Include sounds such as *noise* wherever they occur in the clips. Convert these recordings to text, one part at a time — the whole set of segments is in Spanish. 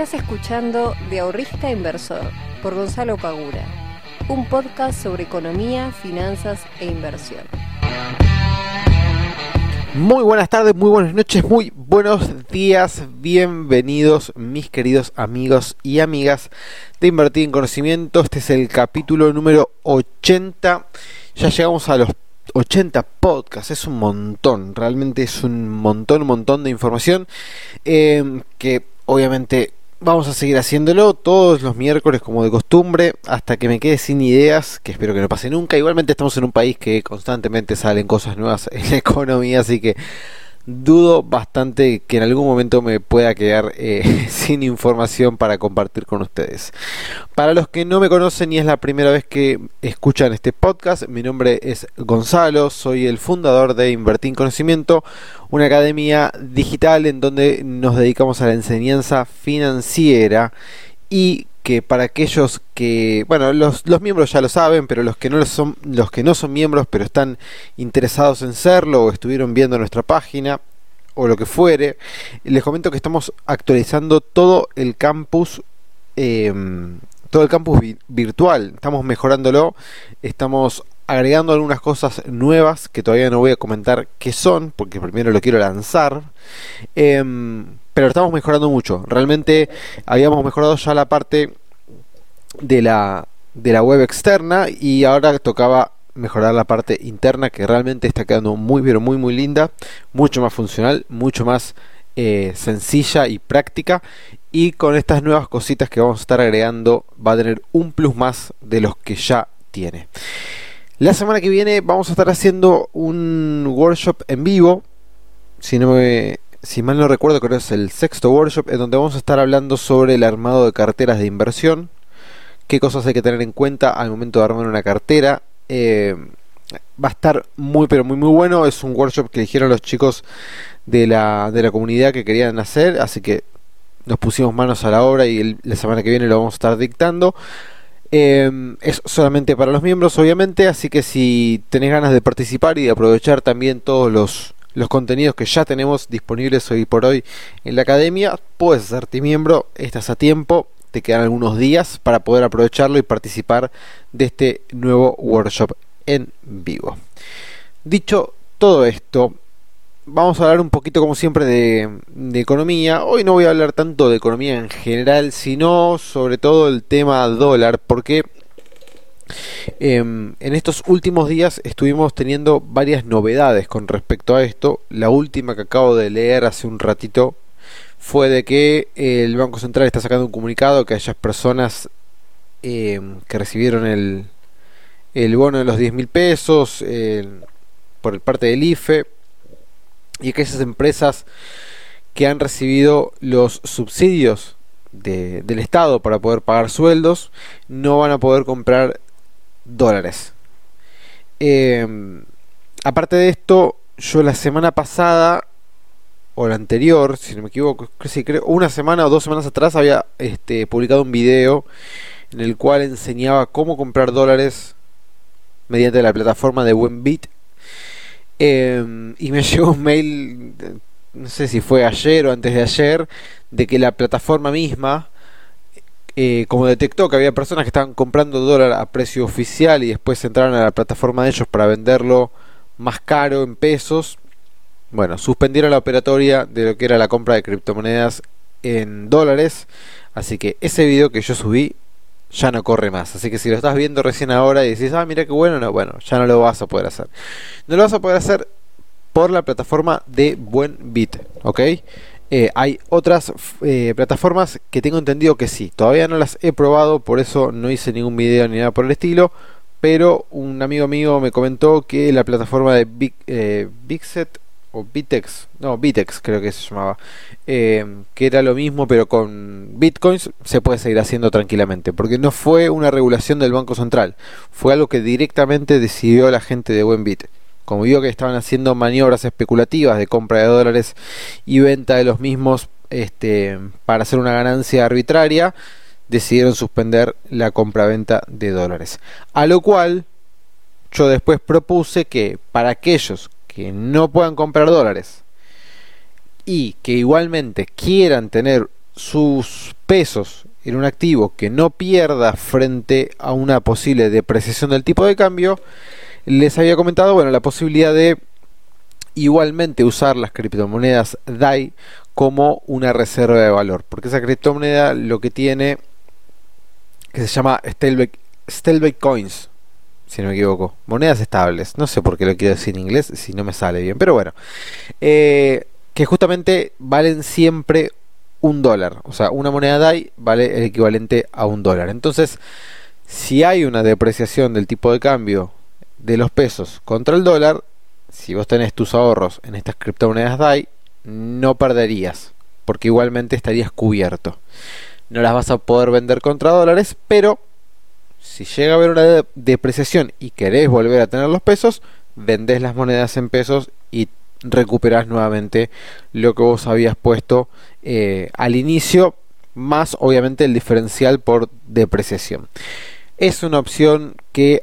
Estás escuchando De Ahorrista Inversor por Gonzalo Pagura, un podcast sobre economía, finanzas e inversión. Muy buenas tardes, muy buenas noches, muy buenos días, bienvenidos mis queridos amigos y amigas de Invertir en Conocimiento. Este es el capítulo número 80. Ya llegamos a los 80 podcasts, es un montón, realmente es un montón, un montón de información eh, que obviamente vamos a seguir haciéndolo todos los miércoles como de costumbre hasta que me quede sin ideas, que espero que no pase nunca. Igualmente estamos en un país que constantemente salen cosas nuevas en la economía, así que dudo bastante que en algún momento me pueda quedar eh, *laughs* sin información para compartir con ustedes. Para los que no me conocen y es la primera vez que escuchan este podcast, mi nombre es Gonzalo, soy el fundador de Invertir en Conocimiento, una academia digital en donde nos dedicamos a la enseñanza financiera y que para aquellos que, bueno, los, los, miembros ya lo saben, pero los que no son, los que no son miembros, pero están interesados en serlo o estuvieron viendo nuestra página o lo que fuere, les comento que estamos actualizando todo el campus, eh, todo el campus vi virtual, estamos mejorándolo, estamos agregando algunas cosas nuevas que todavía no voy a comentar qué son, porque primero lo quiero lanzar. Eh, pero estamos mejorando mucho. Realmente habíamos mejorado ya la parte de la, de la web externa y ahora tocaba mejorar la parte interna que realmente está quedando muy pero muy muy linda, mucho más funcional, mucho más eh, sencilla y práctica y con estas nuevas cositas que vamos a estar agregando va a tener un plus más de los que ya tiene. La semana que viene vamos a estar haciendo un workshop en vivo, si no me si mal no recuerdo, creo que es el sexto workshop, en donde vamos a estar hablando sobre el armado de carteras de inversión, qué cosas hay que tener en cuenta al momento de armar una cartera. Eh, va a estar muy, pero muy, muy bueno. Es un workshop que eligieron los chicos de la, de la comunidad que querían hacer, así que nos pusimos manos a la obra y la semana que viene lo vamos a estar dictando. Eh, es solamente para los miembros, obviamente, así que si tenés ganas de participar y de aprovechar también todos los los contenidos que ya tenemos disponibles hoy por hoy en la academia. Puedes hacerte miembro, estás a tiempo, te quedan algunos días para poder aprovecharlo y participar de este nuevo workshop en vivo. Dicho todo esto, vamos a hablar un poquito como siempre de, de, economía. Hoy no voy a hablar tanto de economía en general, sino sobre todo el tema dólar, porque en estos últimos días estuvimos teniendo varias novedades con respecto a esto. La última que acabo de leer hace un ratito fue de que el Banco Central está sacando un comunicado que aquellas personas que recibieron el, el bono de los 10 mil pesos por parte del IFE y aquellas empresas que han recibido los subsidios de, del Estado para poder pagar sueldos no van a poder comprar dólares. Eh, aparte de esto, yo la semana pasada, o la anterior, si no me equivoco, creo, una semana o dos semanas atrás había este, publicado un video en el cual enseñaba cómo comprar dólares mediante la plataforma de Buenbit. Eh, y me *laughs* llegó un mail, no sé si fue ayer o antes de ayer, de que la plataforma misma eh, como detectó que había personas que estaban comprando dólar a precio oficial y después entraron a la plataforma de ellos para venderlo más caro en pesos, bueno, suspendieron la operatoria de lo que era la compra de criptomonedas en dólares. Así que ese video que yo subí ya no corre más. Así que si lo estás viendo recién ahora y decís, ah, mira qué bueno, no, bueno, ya no lo vas a poder hacer. No lo vas a poder hacer por la plataforma de Buen Bit, ¿ok? Eh, hay otras eh, plataformas que tengo entendido que sí. Todavía no las he probado, por eso no hice ningún video ni nada por el estilo. Pero un amigo mío me comentó que la plataforma de Big, eh, o Bitex, no, Bitex creo que se llamaba, que era lo mismo pero con bitcoins, se puede seguir haciendo tranquilamente. Porque no fue una regulación del Banco Central, fue algo que directamente decidió la gente de Buenbit como vio que estaban haciendo maniobras especulativas de compra de dólares y venta de los mismos este, para hacer una ganancia arbitraria, decidieron suspender la compra-venta de dólares. A lo cual yo después propuse que para aquellos que no puedan comprar dólares y que igualmente quieran tener sus pesos en un activo que no pierda frente a una posible depreciación del tipo de cambio, les había comentado, bueno, la posibilidad de igualmente usar las criptomonedas DAI como una reserva de valor, porque esa criptomoneda lo que tiene que se llama Stablecoins, Coins, si no me equivoco, monedas estables, no sé por qué lo quiero decir en inglés si no me sale bien, pero bueno, eh, que justamente valen siempre un dólar, o sea, una moneda DAI vale el equivalente a un dólar, entonces si hay una depreciación del tipo de cambio de los pesos contra el dólar, si vos tenés tus ahorros en estas criptomonedas DAI, no perderías, porque igualmente estarías cubierto. No las vas a poder vender contra dólares, pero si llega a haber una depreciación y querés volver a tener los pesos, vendés las monedas en pesos y recuperás nuevamente lo que vos habías puesto eh, al inicio, más obviamente el diferencial por depreciación. Es una opción que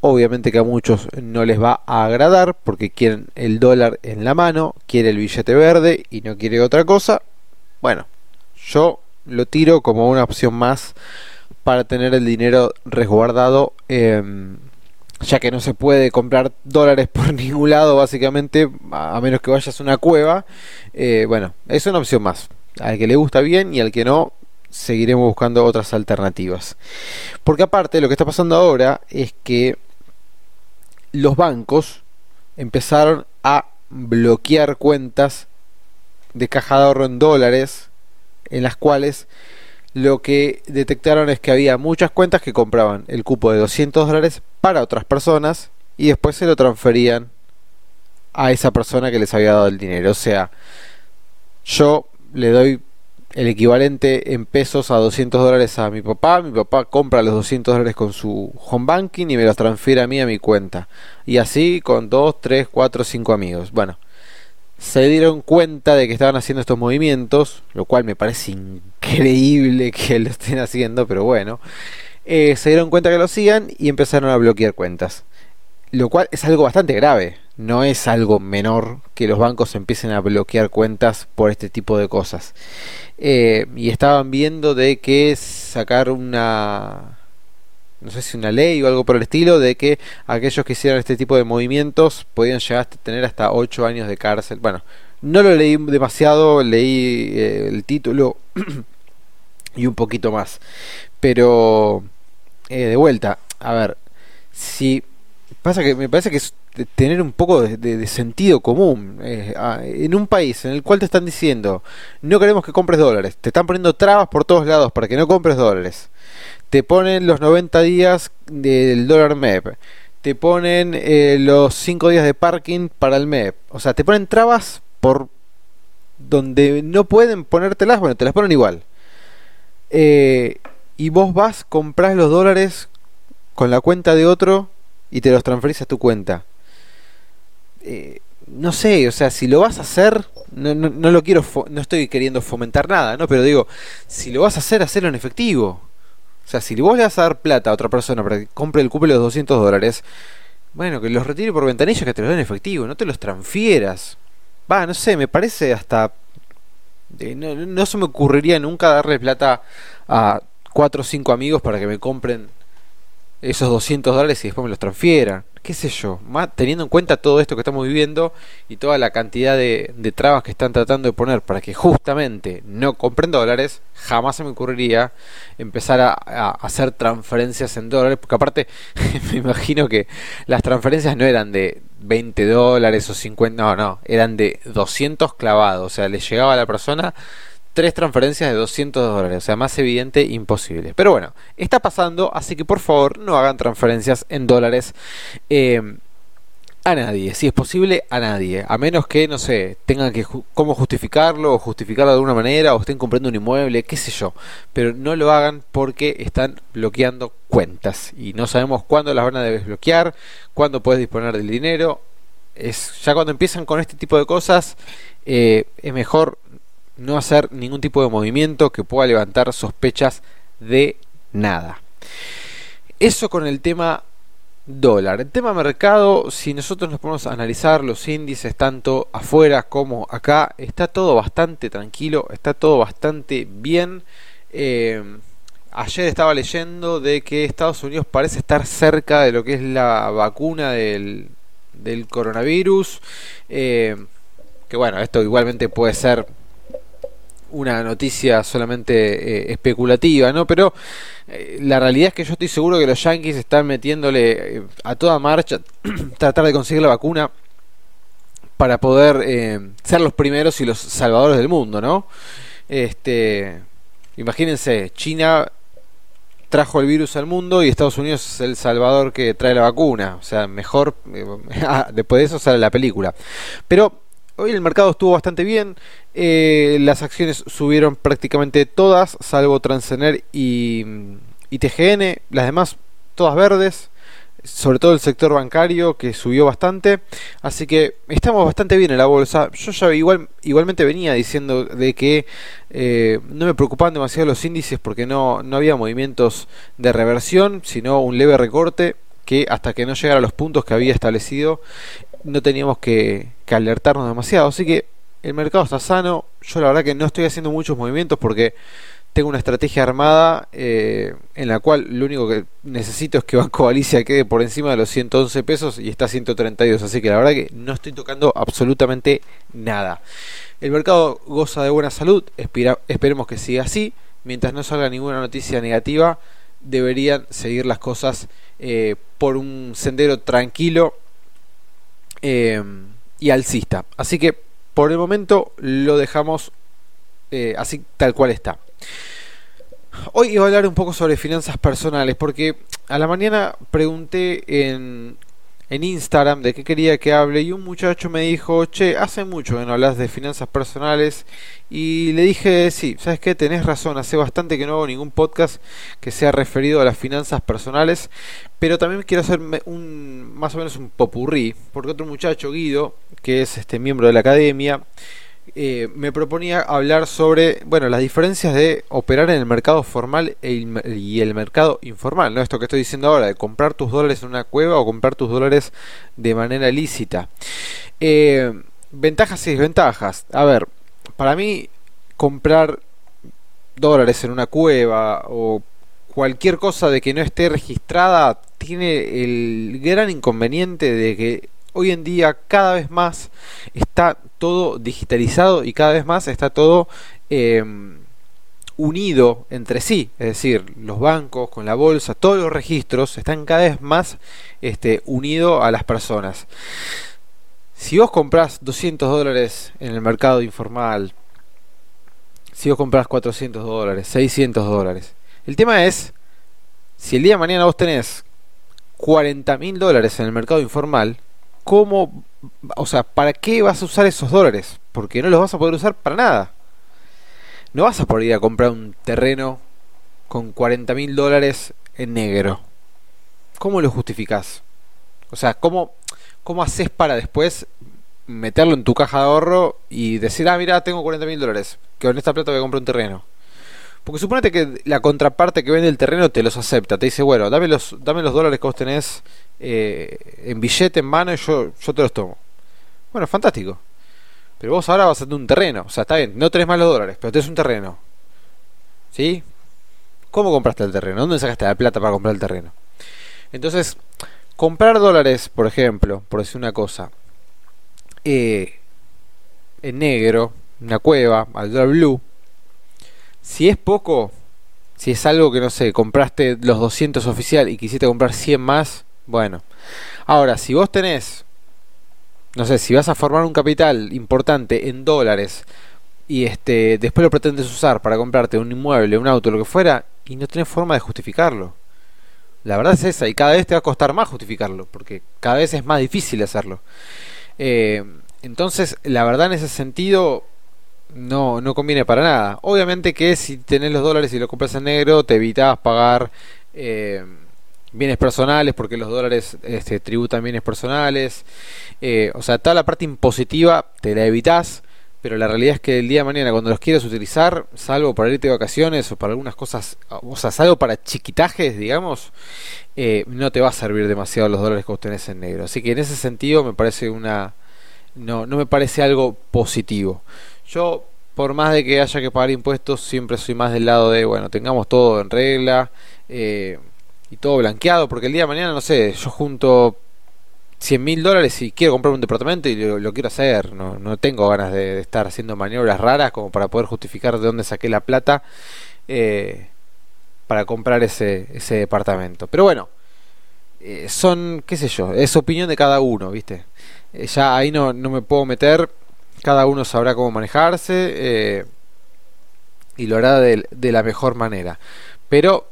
Obviamente que a muchos no les va a agradar porque quieren el dólar en la mano, quiere el billete verde y no quiere otra cosa. Bueno, yo lo tiro como una opción más para tener el dinero resguardado, em, ya que no se puede comprar dólares por *laughs* ningún lado, básicamente, a menos que vayas a una cueva. Eh, bueno, es una opción más. Al que le gusta bien y al que no, seguiremos buscando otras alternativas. Porque aparte, lo que está pasando ahora es que los bancos empezaron a bloquear cuentas de caja de ahorro en dólares en las cuales lo que detectaron es que había muchas cuentas que compraban el cupo de 200 dólares para otras personas y después se lo transferían a esa persona que les había dado el dinero. O sea, yo le doy el equivalente en pesos a 200 dólares a mi papá, mi papá compra los 200 dólares con su home banking y me los transfiere a mí a mi cuenta. Y así con 2, 3, 4, 5 amigos. Bueno, se dieron cuenta de que estaban haciendo estos movimientos, lo cual me parece increíble *laughs* que lo estén haciendo, pero bueno. Eh, se dieron cuenta que lo hacían y empezaron a bloquear cuentas. Lo cual es algo bastante grave, no es algo menor que los bancos empiecen a bloquear cuentas por este tipo de cosas. Eh, y estaban viendo de que sacar una no sé si una ley o algo por el estilo de que aquellos que hicieran este tipo de movimientos podían llegar a tener hasta 8 años de cárcel. Bueno, no lo leí demasiado, leí eh, el título *clears throat* y un poquito más. Pero eh, de vuelta, a ver, si pasa que me parece que es tener un poco de, sentido común. Eh, en un país en el cual te están diciendo, no queremos que compres dólares, te están poniendo trabas por todos lados para que no compres dólares. Te ponen los 90 días del dólar MEP. Te ponen eh, los 5 días de parking para el MEP. O sea, te ponen trabas por donde no pueden ponértelas, bueno, te las ponen igual. Eh, y vos vas, compras los dólares con la cuenta de otro y te los transferís a tu cuenta. Eh, no sé, o sea, si lo vas a hacer, no, no, lo quiero, no estoy queriendo fomentar nada, ¿no? Pero digo, si lo vas a hacer, hacerlo en efectivo. O sea, si vos le vas a dar plata a otra persona para que compre el cupo de los 200 dólares, bueno, que los retire por ventanilla, que te los den en efectivo, no te los transfieras. Va, no sé, me parece hasta... no, no se me ocurriría nunca darle plata a cuatro o cinco amigos para que me compren esos 200 dólares y después me los transfieran. ¿Qué sé yo? Más, teniendo en cuenta todo esto que estamos viviendo y toda la cantidad de, trabas que están tratando de poner para que justamente no compren dólares, jamás se me ocurriría empezar a, hacer transferencias en dólares, porque aparte *laughs* me imagino que las transferencias no eran de 20 dólares o 50, no, no, eran de 200 clavados, o sea, le llegaba a la persona tres transferencias de 200 dólares. O sea, más evidente, imposible. Pero bueno, está pasando, así que por favor no hagan transferencias en dólares. Eh, a nadie, si es posible, a nadie. A menos que, no sé, tengan que cómo justificarlo o justificarlo de alguna manera o estén comprando un inmueble, qué sé yo. Pero no lo hagan porque están bloqueando cuentas y no sabemos cuándo las van a desbloquear, cuándo puedes disponer del dinero. Es, ya cuando empiezan con este tipo de cosas, eh, es mejor no hacer ningún tipo de movimiento que pueda levantar sospechas de nada. Eso con el tema dólar. El tema mercado, si nosotros nos ponemos a analizar los índices tanto afuera como acá, está todo bastante tranquilo, está todo bastante bien. Eh, ayer estaba leyendo de que Estados Unidos parece estar cerca de lo que es la vacuna del, del coronavirus. Eh, que bueno, esto igualmente puede ser una noticia solamente eh, especulativa, ¿no? Pero eh, la realidad es que yo estoy seguro que los Yankees están metiéndole eh, a toda marcha *clears throat* tratar de conseguir la vacuna para poder ser los primeros y los salvadores del mundo, ¿no? Este, imagínense, China trajo el virus al mundo y Estados Unidos es el salvador que trae la vacuna, o sea, mejor *laughs* después de eso sale la película. Pero Hoy el mercado estuvo bastante bien, eh, las acciones subieron prácticamente todas, salvo Transener y, y TGN, las demás todas verdes, sobre todo el sector bancario que subió bastante, así que estamos bastante bien en la bolsa. Yo ya igual, igualmente venía diciendo de que eh, no me preocupaban demasiado los índices porque no, no había movimientos de reversión, sino un leve recorte que hasta que no llegara a los puntos que había establecido no teníamos que, alertarnos demasiado. Así que el mercado está sano. Yo la verdad que no estoy haciendo muchos movimientos porque tengo una estrategia armada eh, en la cual lo único que necesito es que Banco Galicia quede por encima de los 111 pesos y está a 132. Así que la verdad que no estoy tocando absolutamente nada. El mercado goza de buena salud. esperemos que siga así. Mientras no salga ninguna noticia negativa, deberían seguir las cosas eh, por un sendero tranquilo eh, y alcista. Así que por el momento lo dejamos eh, así tal cual está. Hoy iba a hablar un poco sobre finanzas personales porque a la mañana pregunté en en Instagram de qué quería que hable y un muchacho me dijo, che, hace mucho que no hablas de finanzas personales y le dije, sí, sabes qué, tenés razón, hace bastante que no hago ningún podcast que sea referido a las finanzas personales, pero también quiero hacer un más o menos un popurrí, porque otro muchacho, Guido, que es este miembro de la academia, eh, me proponía hablar sobre bueno las diferencias de operar en el mercado formal e y el mercado informal no esto que estoy diciendo ahora de comprar tus dólares en una cueva o comprar tus dólares de manera lícita. Eh, ventajas y desventajas. A ver para mí comprar dólares en una cueva o cualquier cosa de que no esté registrada tiene el gran inconveniente de que hoy en día cada vez más está todo digitalizado y cada vez más está todo eh, unido entre sí, es decir, los bancos con la bolsa, todos los registros están cada vez más este, unidos a las personas. Si vos compras 200 dólares en el mercado informal, si vos compras 400 dólares, 600 dólares, el tema es, si el día de mañana vos tenés 40 mil dólares en el mercado informal, ¿cómo o sea, ¿para qué vas a usar esos dólares? Porque no los vas a poder usar para nada. No vas a poder ir a comprar un terreno con 40 mil dólares en negro. ¿Cómo lo justificás? O sea, ¿cómo, ¿cómo haces para después meterlo en tu caja de ahorro y decir, ah, mira, tengo 40 mil dólares, que con esta plata voy a comprar un terreno? Porque suponete que la contraparte que vende el terreno te los acepta, te dice, bueno, dame los, dame los dólares que vos tenés eh, en billete en mano yo, yo te los tomo. Bueno, fantástico. Pero vos ahora vas a tener un terreno. O sea, está bien, no tenés más los dólares, pero tenés un terreno. ¿Sí? ¿Cómo compraste el terreno? ¿Dónde sacaste la plata para comprar el terreno? Entonces, comprar dólares, por ejemplo, por decir una cosa, eh, en negro, una cueva, al dólar blue, si es poco, si es algo que no sé, compraste los 200 oficial y quisiste comprar 100 más, bueno, ahora, si vos tenés, no sé, si vas a formar un capital importante en dólares y este después lo pretendes usar para comprarte un inmueble, un auto, lo que fuera, y no tenés forma de justificarlo. La verdad es esa, y cada vez te va a costar más justificarlo, porque cada vez es más difícil hacerlo. Eh, entonces, la verdad en ese sentido no, no conviene para nada. Obviamente que si tenés los dólares y lo compras en negro, te evitas pagar eh, bienes personales, porque los dólares este, tributan bienes personales. Eh, o sea, toda la parte impositiva te la evitas, pero la realidad es que el día de mañana cuando los quieras utilizar, salvo para irte de vacaciones o para algunas cosas, o sea, salvo para chiquitajes, digamos, eh, no te va a servir demasiado los dólares que vos tenés en negro. Así que en ese sentido me parece una... No, no me parece algo positivo. Yo, por más de que haya que pagar impuestos, siempre soy más del lado de, bueno, tengamos todo en regla eh, y todo blanqueado, porque el día de mañana, no sé, yo junto 100 mil dólares y quiero comprar un departamento y lo, quiero hacer. No, no tengo ganas de, estar haciendo maniobras raras como para poder justificar de dónde saqué la plata eh, para comprar ese, ese departamento. Pero bueno, eh, son, qué sé yo, es opinión de cada uno, ¿viste? Eh, ya ahí no, no me puedo meter, cada uno sabrá cómo manejarse y lo hará de, de la mejor manera. Pero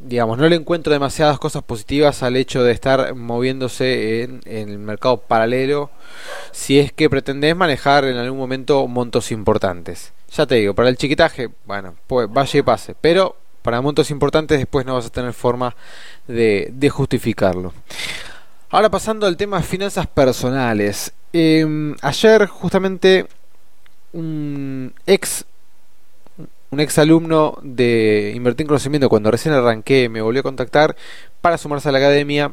digamos, no le encuentro demasiadas cosas positivas al hecho de estar moviéndose en, el mercado paralelo si es que pretendés manejar en algún momento montos importantes. Ya te digo, para el chiquitaje, bueno, pues vaya y pase, pero para montos importantes después no vas a tener forma de, justificarlo. Ahora pasando al tema de finanzas personales. Em, ayer justamente un ex un ex alumno de Invertir en Conocimiento, cuando recién arranqué, me volvió a contactar para sumarse a la academia.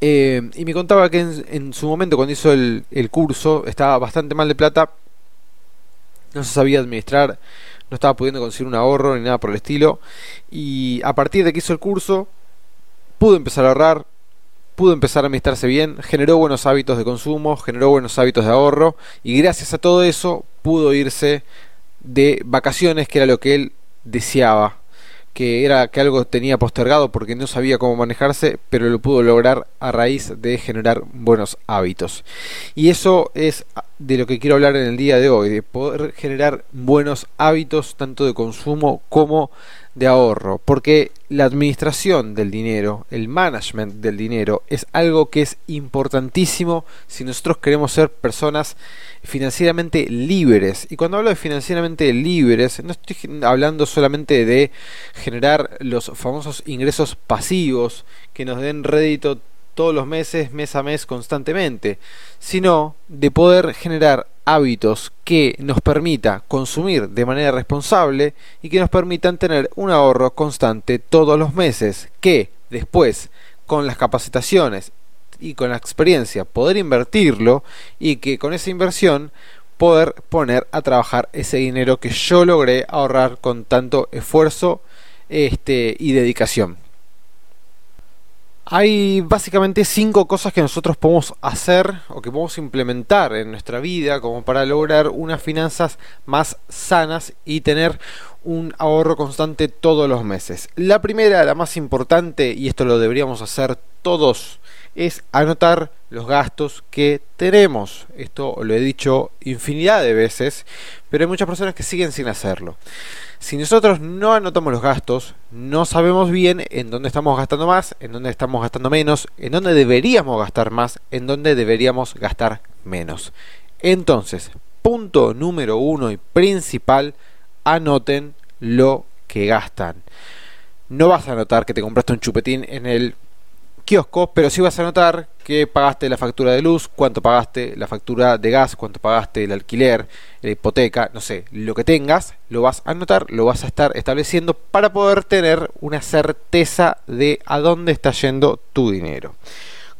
Eh, y me contaba que en, su momento, cuando hizo el, curso, estaba bastante mal de plata, no se sabía administrar, no estaba pudiendo conseguir un ahorro ni nada por el estilo. Y a partir de que hizo el curso, pudo empezar a ahorrar, pudo empezar a administrarse bien, generó buenos hábitos de consumo, generó buenos hábitos de ahorro y gracias a todo eso pudo irse de vacaciones, que era lo que él deseaba, que era que algo tenía postergado porque no sabía cómo manejarse, pero lo pudo lograr a raíz de generar buenos hábitos. Y eso es de lo que quiero hablar en el día de hoy, de poder generar buenos hábitos tanto de consumo como de ahorro, porque la administración del dinero, el management del dinero, es algo que es importantísimo si nosotros queremos ser personas financieramente libres. Y cuando hablo de financieramente libres, no estoy hablando solamente de generar los famosos ingresos pasivos que nos den rédito todos los meses, mes a mes, constantemente, sino de poder generar hábitos que nos permita consumir de manera responsable y que nos permitan tener un ahorro constante todos los meses, que después con las capacitaciones y con la experiencia poder invertirlo y que con esa inversión poder poner a trabajar ese dinero que yo logré ahorrar con tanto esfuerzo este, y dedicación. Hay básicamente cinco cosas que nosotros podemos hacer o que podemos implementar en nuestra vida como para lograr unas finanzas más sanas y tener un ahorro constante todos los meses. La primera, la más importante, y esto lo deberíamos hacer todos, es anotar los gastos que tenemos. Esto lo he dicho infinidad de veces, pero hay muchas personas que siguen sin hacerlo. Si nosotros no anotamos los gastos, no sabemos bien en dónde estamos gastando más, en dónde estamos gastando menos, en dónde deberíamos gastar más, en dónde deberíamos gastar menos. Entonces, punto número uno y principal, anoten lo que gastan. No vas a anotar que te compraste un chupetín en el kiosco, pero sí vas a notar que pagaste la factura de luz, cuánto pagaste la factura de gas, cuánto pagaste el alquiler, la hipoteca, no sé, lo que tengas, lo vas a anotar, lo vas a estar estableciendo para poder tener una certeza de a dónde está yendo tu dinero.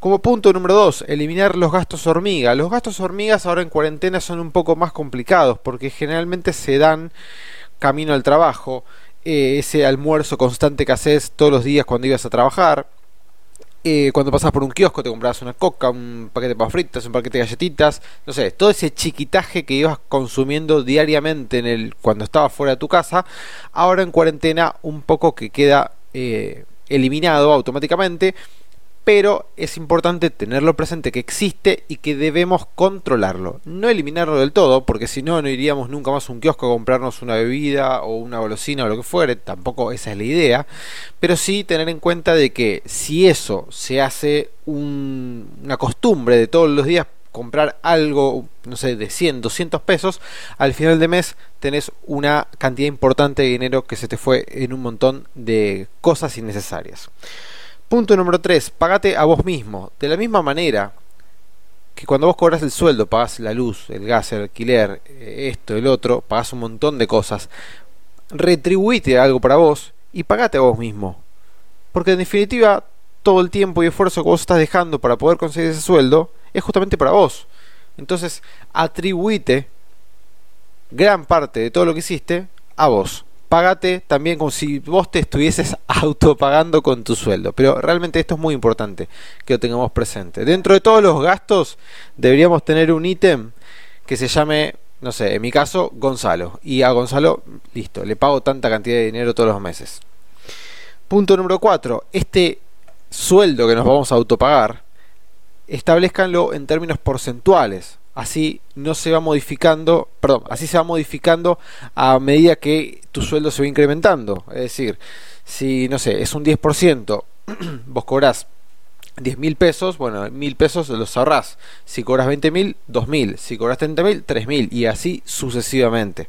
Como punto número 2, eliminar los gastos hormiga. Los gastos hormigas ahora en cuarentena son un poco más complicados porque generalmente se dan camino al trabajo, eh, ese almuerzo constante que haces todos los días cuando ibas a trabajar, eh, cuando pasas por un kiosco te comprabas una coca, un paquete de papas fritas, un paquete de galletitas, no sé, todo ese chiquitaje que ibas consumiendo diariamente en el cuando estabas fuera de tu casa, ahora en cuarentena un poco que queda eh, eliminado automáticamente pero es importante tenerlo presente que existe y que debemos controlarlo. No eliminarlo del todo, porque si no, no iríamos nunca más a un kiosco a comprarnos una bebida o una golosina o lo que fuere, tampoco esa es la idea, pero sí tener en cuenta de que si eso se hace una costumbre de todos los días comprar algo, no sé, de 100, 200 pesos, al final de mes tenés una cantidad importante de dinero que se te fue en un montón de cosas innecesarias. Punto número 3. Pagate a vos mismo. De la misma manera que cuando vos cobras el sueldo, pagás la luz, el gas, el alquiler, eh, esto, el otro, pagás un montón de cosas, retribuite algo para vos y pagate a vos mismo. Porque en definitiva, todo el tiempo y esfuerzo que vos estás dejando para poder conseguir ese sueldo es justamente para vos. Entonces, atribuite gran parte de todo lo que hiciste a vos. Págate también como si vos te estuvieses *laughs* autopagando con tu sueldo. Pero realmente esto es muy importante que lo tengamos presente. Dentro de todos los gastos deberíamos tener un ítem que se llame, no sé, en mi caso, Gonzalo. Y a Gonzalo, listo, le pago tanta cantidad de dinero todos los meses. Punto número 4. Este sueldo que nos vamos a autopagar, establezcanlo en términos porcentuales así no se va modificando, perdón, así se va modificando a medida que tu sueldo se va incrementando. Es decir, si no sé, es un 10%, *clears throat* vos cobrás 10 mil pesos, bueno, mil pesos los ahorrás. Si cobras 20 mil, 2 mil. Si cobras 30 mil, 3 mil. Y así sucesivamente.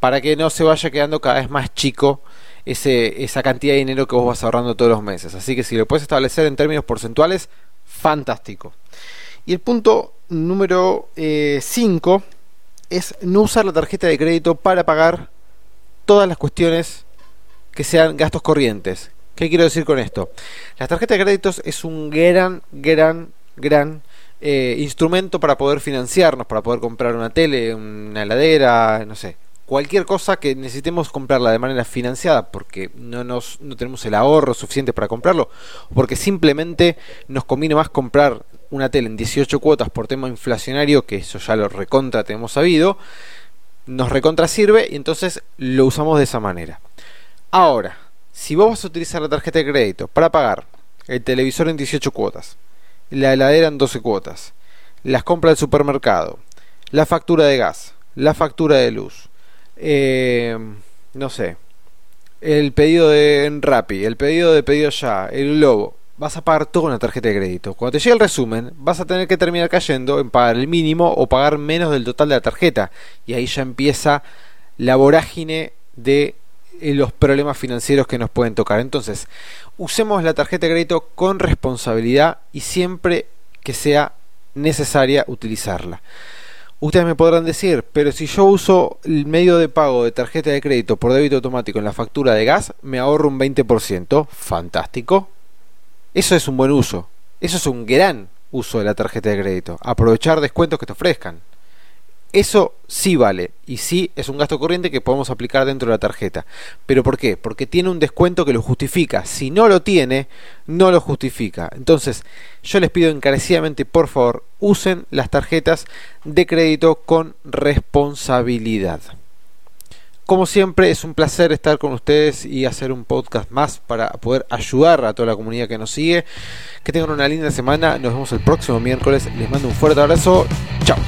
Para que no se vaya quedando cada vez más chico ese, esa cantidad de dinero que vos vas ahorrando todos los meses. Así que si lo puedes establecer en términos porcentuales, fantástico. Y el punto número 5 eh, es no usar la tarjeta de crédito para pagar todas las cuestiones que sean gastos corrientes. ¿Qué quiero decir con esto? La tarjeta de créditos es un gran, gran, gran eh, instrumento para poder financiarnos, para poder comprar una tele, una heladera, no sé, cualquier cosa que necesitemos comprarla de manera financiada porque no, nos, no tenemos el ahorro suficiente para comprarlo, porque simplemente nos conviene más comprar una tele en 18 cuotas por tema inflacionario, que eso ya lo recontra tenemos sabido, nos recontra sirve y entonces lo usamos de esa manera. Ahora, si vos vas a utilizar la tarjeta de crédito para pagar el televisor en 18 cuotas, la heladera en 12 cuotas, las compras del supermercado, la factura de gas, la factura de luz, eh, no sé, el pedido de Rappi, el pedido de pedido ya, el globo, vas a pagar todo con una tarjeta de crédito. Cuando te llegue el resumen, vas a tener que terminar cayendo en pagar el mínimo o pagar menos del total de la tarjeta. Y ahí ya empieza la vorágine de eh, los problemas financieros que nos pueden tocar. Entonces, usemos la tarjeta de crédito con responsabilidad y siempre que sea necesaria utilizarla. Ustedes me podrán decir, pero si yo uso el medio de pago de tarjeta de crédito por débito automático en la factura de gas, me ahorro un 20%. Fantástico. Eso es un buen uso. Eso es un gran uso de la tarjeta de crédito. Aprovechar descuentos que te ofrezcan. Eso sí vale y sí es un gasto corriente que podemos aplicar dentro de la tarjeta. ¿Pero por qué? Porque tiene un descuento que lo justifica. Si no lo tiene, no lo justifica. Entonces, yo les pido encarecidamente, por favor, usen las tarjetas de crédito con responsabilidad. Como siempre, es un placer estar con ustedes y hacer un podcast más para poder ayudar a toda la comunidad que nos sigue. Que tengan una linda semana. Nos vemos el próximo miércoles. Les mando un fuerte abrazo. Chao.